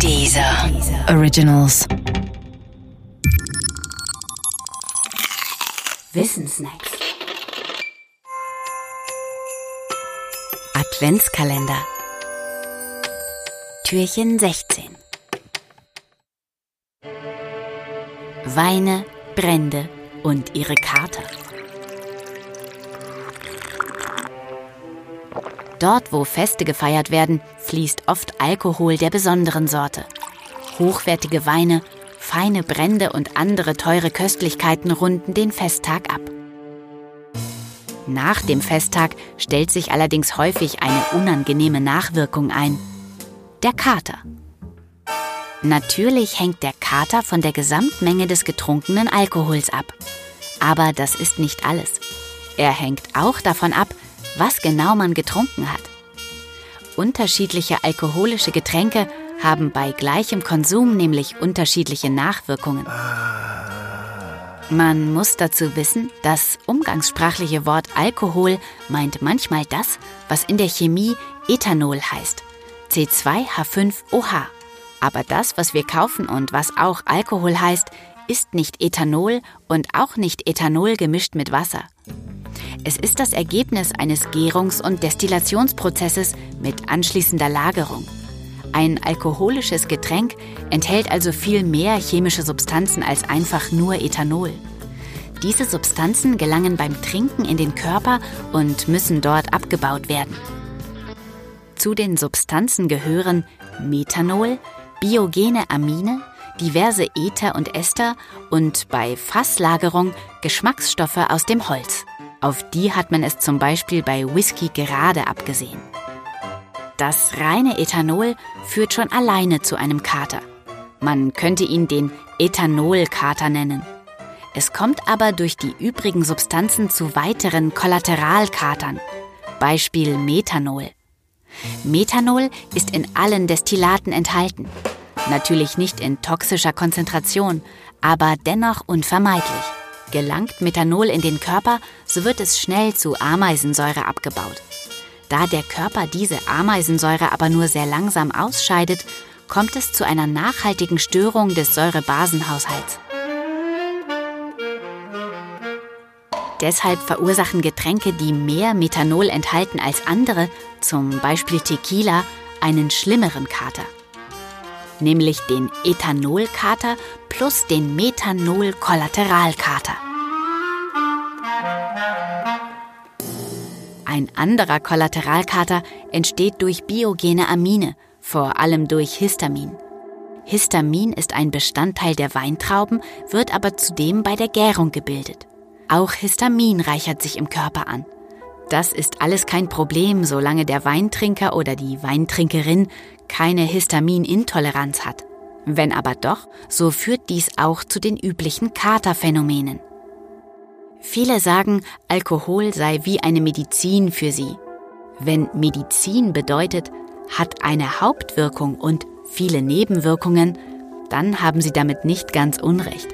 Dieser Originals. Wissensnacks. Adventskalender. Türchen 16. Weine, Brände und ihre Kater. Dort, wo Feste gefeiert werden, fließt oft Alkohol der besonderen Sorte. Hochwertige Weine, feine Brände und andere teure Köstlichkeiten runden den Festtag ab. Nach dem Festtag stellt sich allerdings häufig eine unangenehme Nachwirkung ein. Der Kater. Natürlich hängt der Kater von der Gesamtmenge des getrunkenen Alkohols ab. Aber das ist nicht alles. Er hängt auch davon ab, was genau man getrunken hat. Unterschiedliche alkoholische Getränke haben bei gleichem Konsum nämlich unterschiedliche Nachwirkungen. Man muss dazu wissen, das umgangssprachliche Wort Alkohol meint manchmal das, was in der Chemie Ethanol heißt. C2H5OH. Aber das, was wir kaufen und was auch Alkohol heißt, ist nicht Ethanol und auch nicht Ethanol gemischt mit Wasser. Es ist das Ergebnis eines Gärungs- und Destillationsprozesses mit anschließender Lagerung. Ein alkoholisches Getränk enthält also viel mehr chemische Substanzen als einfach nur Ethanol. Diese Substanzen gelangen beim Trinken in den Körper und müssen dort abgebaut werden. Zu den Substanzen gehören Methanol, biogene Amine, diverse Ether und Ester und bei Fasslagerung Geschmacksstoffe aus dem Holz. Auf die hat man es zum Beispiel bei Whisky gerade abgesehen. Das reine Ethanol führt schon alleine zu einem Kater. Man könnte ihn den Ethanolkater nennen. Es kommt aber durch die übrigen Substanzen zu weiteren Kollateralkatern. Beispiel Methanol. Methanol ist in allen Destillaten enthalten. Natürlich nicht in toxischer Konzentration, aber dennoch unvermeidlich. Gelangt Methanol in den Körper, so wird es schnell zu Ameisensäure abgebaut. Da der Körper diese Ameisensäure aber nur sehr langsam ausscheidet, kommt es zu einer nachhaltigen Störung des Säurebasenhaushalts. Deshalb verursachen Getränke, die mehr Methanol enthalten als andere, zum Beispiel Tequila, einen schlimmeren Kater. Nämlich den Ethanolkater plus den Methanol-Kollateralkater. Ein anderer Kollateralkater entsteht durch biogene Amine, vor allem durch Histamin. Histamin ist ein Bestandteil der Weintrauben, wird aber zudem bei der Gärung gebildet. Auch Histamin reichert sich im Körper an. Das ist alles kein Problem, solange der Weintrinker oder die Weintrinkerin keine Histaminintoleranz hat. Wenn aber doch, so führt dies auch zu den üblichen Katerphänomenen. Viele sagen, Alkohol sei wie eine Medizin für sie. Wenn Medizin bedeutet, hat eine Hauptwirkung und viele Nebenwirkungen, dann haben sie damit nicht ganz unrecht.